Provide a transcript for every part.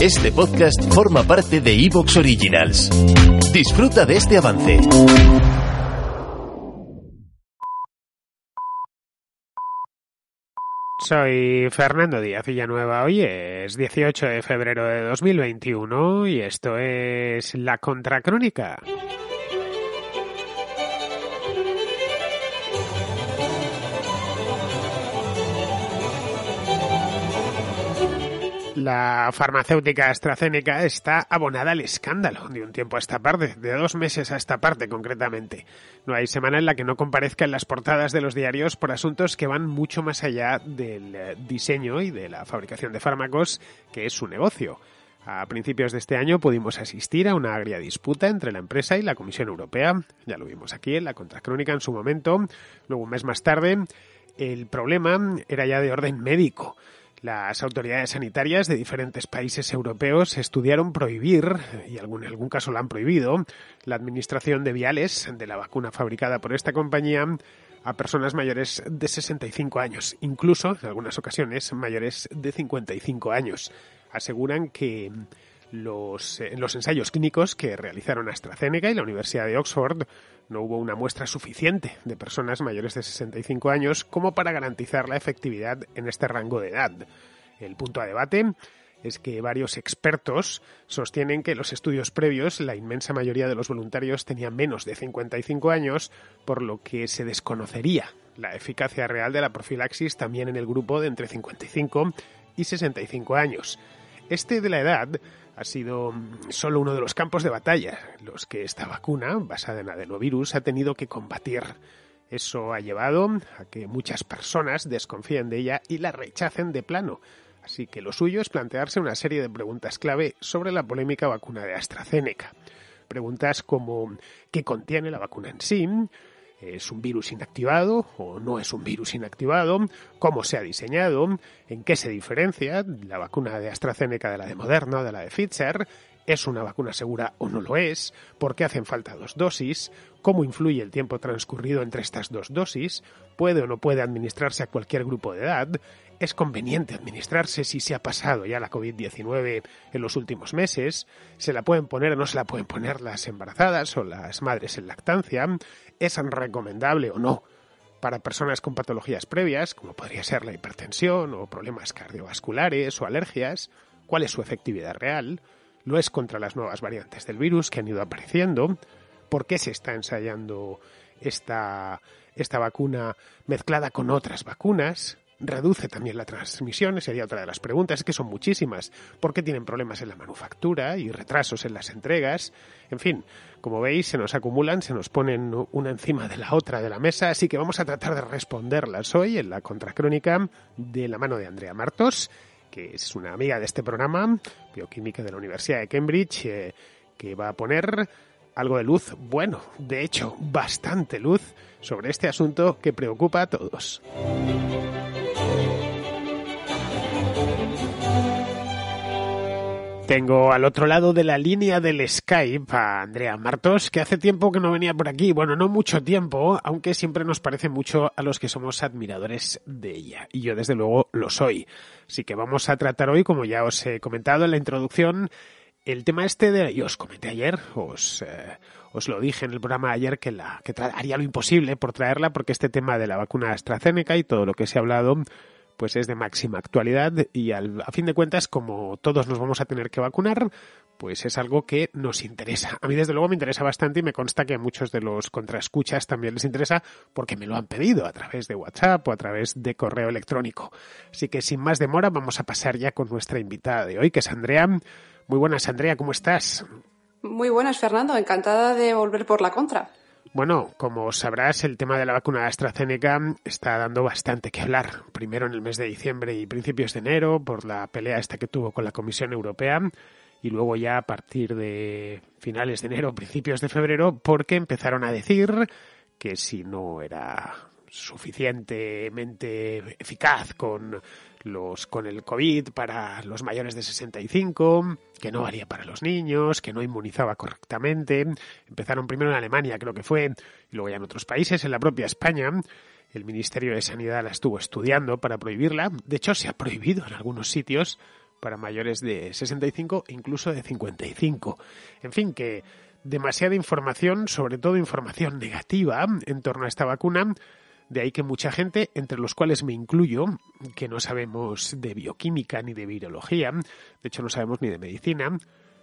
Este podcast forma parte de Evox Originals. Disfruta de este avance. Soy Fernando Díaz Villanueva. Hoy es 18 de febrero de 2021 y esto es La Contracrónica. La farmacéutica AstraZeneca está abonada al escándalo de un tiempo a esta parte, de dos meses a esta parte concretamente. No hay semana en la que no comparezca en las portadas de los diarios por asuntos que van mucho más allá del eh, diseño y de la fabricación de fármacos, que es su negocio. A principios de este año pudimos asistir a una agria disputa entre la empresa y la Comisión Europea. Ya lo vimos aquí en la contracrónica en su momento. Luego, un mes más tarde, el problema era ya de orden médico. Las autoridades sanitarias de diferentes países europeos estudiaron prohibir, y en algún caso lo han prohibido, la administración de viales de la vacuna fabricada por esta compañía a personas mayores de 65 años, incluso en algunas ocasiones mayores de 55 años. Aseguran que los, en los ensayos clínicos que realizaron AstraZeneca y la Universidad de Oxford no hubo una muestra suficiente de personas mayores de 65 años como para garantizar la efectividad en este rango de edad. El punto a debate es que varios expertos sostienen que los estudios previos la inmensa mayoría de los voluntarios tenían menos de 55 años, por lo que se desconocería la eficacia real de la profilaxis también en el grupo de entre 55 y 65 años. Este de la edad ha sido solo uno de los campos de batalla, los que esta vacuna, basada en adenovirus, ha tenido que combatir. Eso ha llevado a que muchas personas desconfíen de ella y la rechacen de plano. Así que lo suyo es plantearse una serie de preguntas clave sobre la polémica vacuna de AstraZeneca. Preguntas como ¿qué contiene la vacuna en sí? ¿Es un virus inactivado o no es un virus inactivado? ¿Cómo se ha diseñado? ¿En qué se diferencia la vacuna de AstraZeneca de la de Moderna de la de Pfizer? ¿Es una vacuna segura o no lo es? ¿Por qué hacen falta dos dosis? ¿Cómo influye el tiempo transcurrido entre estas dos dosis? ¿Puede o no puede administrarse a cualquier grupo de edad? ¿Es conveniente administrarse si se ha pasado ya la COVID-19 en los últimos meses? ¿Se la pueden poner o no se la pueden poner las embarazadas o las madres en lactancia? ¿Es recomendable o no para personas con patologías previas, como podría ser la hipertensión o problemas cardiovasculares o alergias? ¿Cuál es su efectividad real? ¿Lo es contra las nuevas variantes del virus que han ido apareciendo? ¿Por qué se está ensayando esta, esta vacuna mezclada con otras vacunas? reduce también la transmisión, sería otra de las preguntas, que son muchísimas, ¿por qué tienen problemas en la manufactura y retrasos en las entregas? En fin, como veis, se nos acumulan, se nos ponen una encima de la otra de la mesa, así que vamos a tratar de responderlas hoy en la contracrónica de la mano de Andrea Martos, que es una amiga de este programa, bioquímica de la Universidad de Cambridge, eh, que va a poner algo de luz, bueno, de hecho, bastante luz sobre este asunto que preocupa a todos. Tengo al otro lado de la línea del Skype a Andrea Martos, que hace tiempo que no venía por aquí. Bueno, no mucho tiempo, aunque siempre nos parece mucho a los que somos admiradores de ella. Y yo desde luego lo soy. Así que vamos a tratar hoy, como ya os he comentado en la introducción, el tema este de... Y os comenté ayer, os... Eh, os lo dije en el programa ayer que, la, que haría lo imposible por traerla porque este tema de la vacuna AstraZeneca y todo lo que se ha hablado pues es de máxima actualidad y al, a fin de cuentas, como todos nos vamos a tener que vacunar, pues es algo que nos interesa. A mí desde luego me interesa bastante y me consta que a muchos de los contraescuchas también les interesa porque me lo han pedido a través de WhatsApp o a través de correo electrónico. Así que sin más demora vamos a pasar ya con nuestra invitada de hoy, que es Andrea. Muy buenas, Andrea, ¿cómo estás? Muy buenas, Fernando. Encantada de volver por la contra. Bueno, como sabrás, el tema de la vacuna de AstraZeneca está dando bastante que hablar. Primero en el mes de diciembre y principios de enero, por la pelea esta que tuvo con la Comisión Europea, y luego ya a partir de finales de enero, principios de febrero, porque empezaron a decir que si no era suficientemente eficaz con los con el COVID para los mayores de 65, que no valía para los niños, que no inmunizaba correctamente. Empezaron primero en Alemania, creo que fue, y luego ya en otros países, en la propia España. El Ministerio de Sanidad la estuvo estudiando para prohibirla. De hecho, se ha prohibido en algunos sitios para mayores de 65 e incluso de 55. En fin, que demasiada información, sobre todo información negativa en torno a esta vacuna, de ahí que mucha gente, entre los cuales me incluyo, que no sabemos de bioquímica ni de virología, de hecho no sabemos ni de medicina,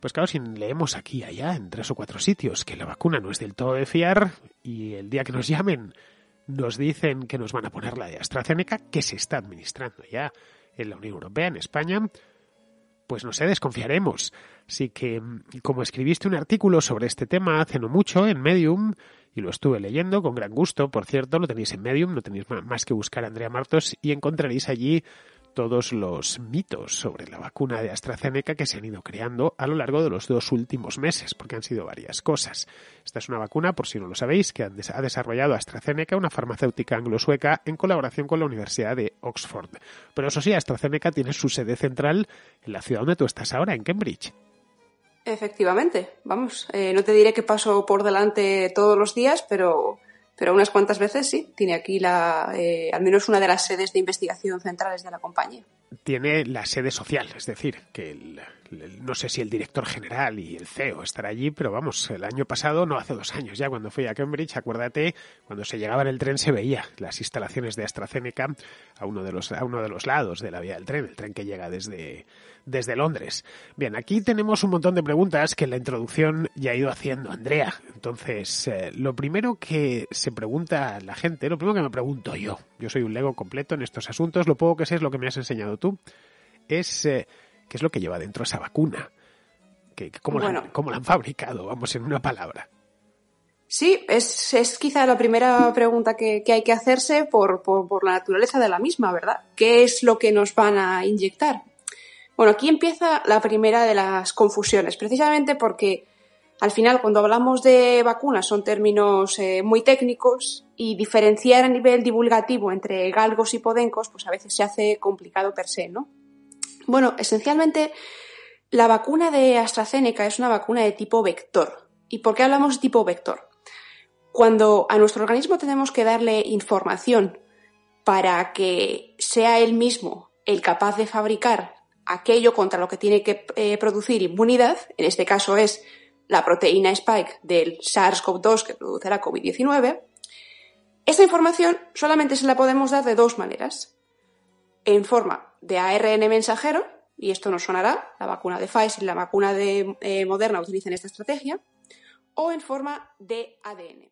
pues claro, si leemos aquí y allá, en tres o cuatro sitios, que la vacuna no es del todo de fiar, y el día que nos llamen nos dicen que nos van a poner la de AstraZeneca, que se está administrando ya en la Unión Europea, en España, pues no sé, desconfiaremos. Así que, como escribiste un artículo sobre este tema hace no mucho en Medium, y lo estuve leyendo con gran gusto, por cierto, lo tenéis en Medium, no tenéis más que buscar a Andrea Martos y encontraréis allí todos los mitos sobre la vacuna de AstraZeneca que se han ido creando a lo largo de los dos últimos meses, porque han sido varias cosas. Esta es una vacuna, por si no lo sabéis, que ha desarrollado AstraZeneca, una farmacéutica anglo-sueca, en colaboración con la Universidad de Oxford. Pero eso sí, AstraZeneca tiene su sede central en la ciudad donde tú estás ahora, en Cambridge. Efectivamente, vamos, eh, no te diré que paso por delante todos los días, pero, pero unas cuantas veces sí. Tiene aquí la, eh, al menos una de las sedes de investigación centrales de la compañía. Tiene la sede social, es decir, que el, no sé si el director general y el CEO estarán allí, pero vamos, el año pasado, no hace dos años ya, cuando fui a Cambridge, acuérdate, cuando se llegaba en el tren se veía las instalaciones de AstraZeneca a uno de los, a uno de los lados de la vía del tren, el tren que llega desde, desde Londres. Bien, aquí tenemos un montón de preguntas que en la introducción ya ha ido haciendo Andrea. Entonces, eh, lo primero que se pregunta la gente, lo primero que me pregunto yo, yo soy un lego completo en estos asuntos, lo poco que sé es lo que me has enseñado tú, es... Eh, ¿Qué es lo que lleva dentro esa vacuna? cómo, la, han fabricado? Vamos, en una palabra. Sí, es, es quizá la primera pregunta que, hay que hacerse por, por, la naturaleza de la misma, ¿verdad? ¿Qué es lo que nos van a inyectar? Bueno, aquí empieza la primera de las confusiones, precisamente porque al final cuando hablamos de vacunas son términos eh, muy técnicos y diferenciar a nivel divulgativo entre galgos y podencos pues a veces se hace complicado per se, ¿no? Bueno, esencialmente la vacuna de AstraZeneca es una vacuna de tipo vector. ¿Y por qué hablamos de tipo vector? Cuando a nuestro organismo tenemos que darle información para que sea él mismo el capaz de fabricar aquello contra lo que tiene que eh, producir inmunidad, en este caso es la proteína spike del SARS-CoV-2 que produce la COVID-19, esta información solamente se la podemos dar de dos maneras. En forma de ARN mensajero, y esto nos sonará, la vacuna de Pfizer y la vacuna de eh, Moderna utilizan esta estrategia, o en forma de ADN.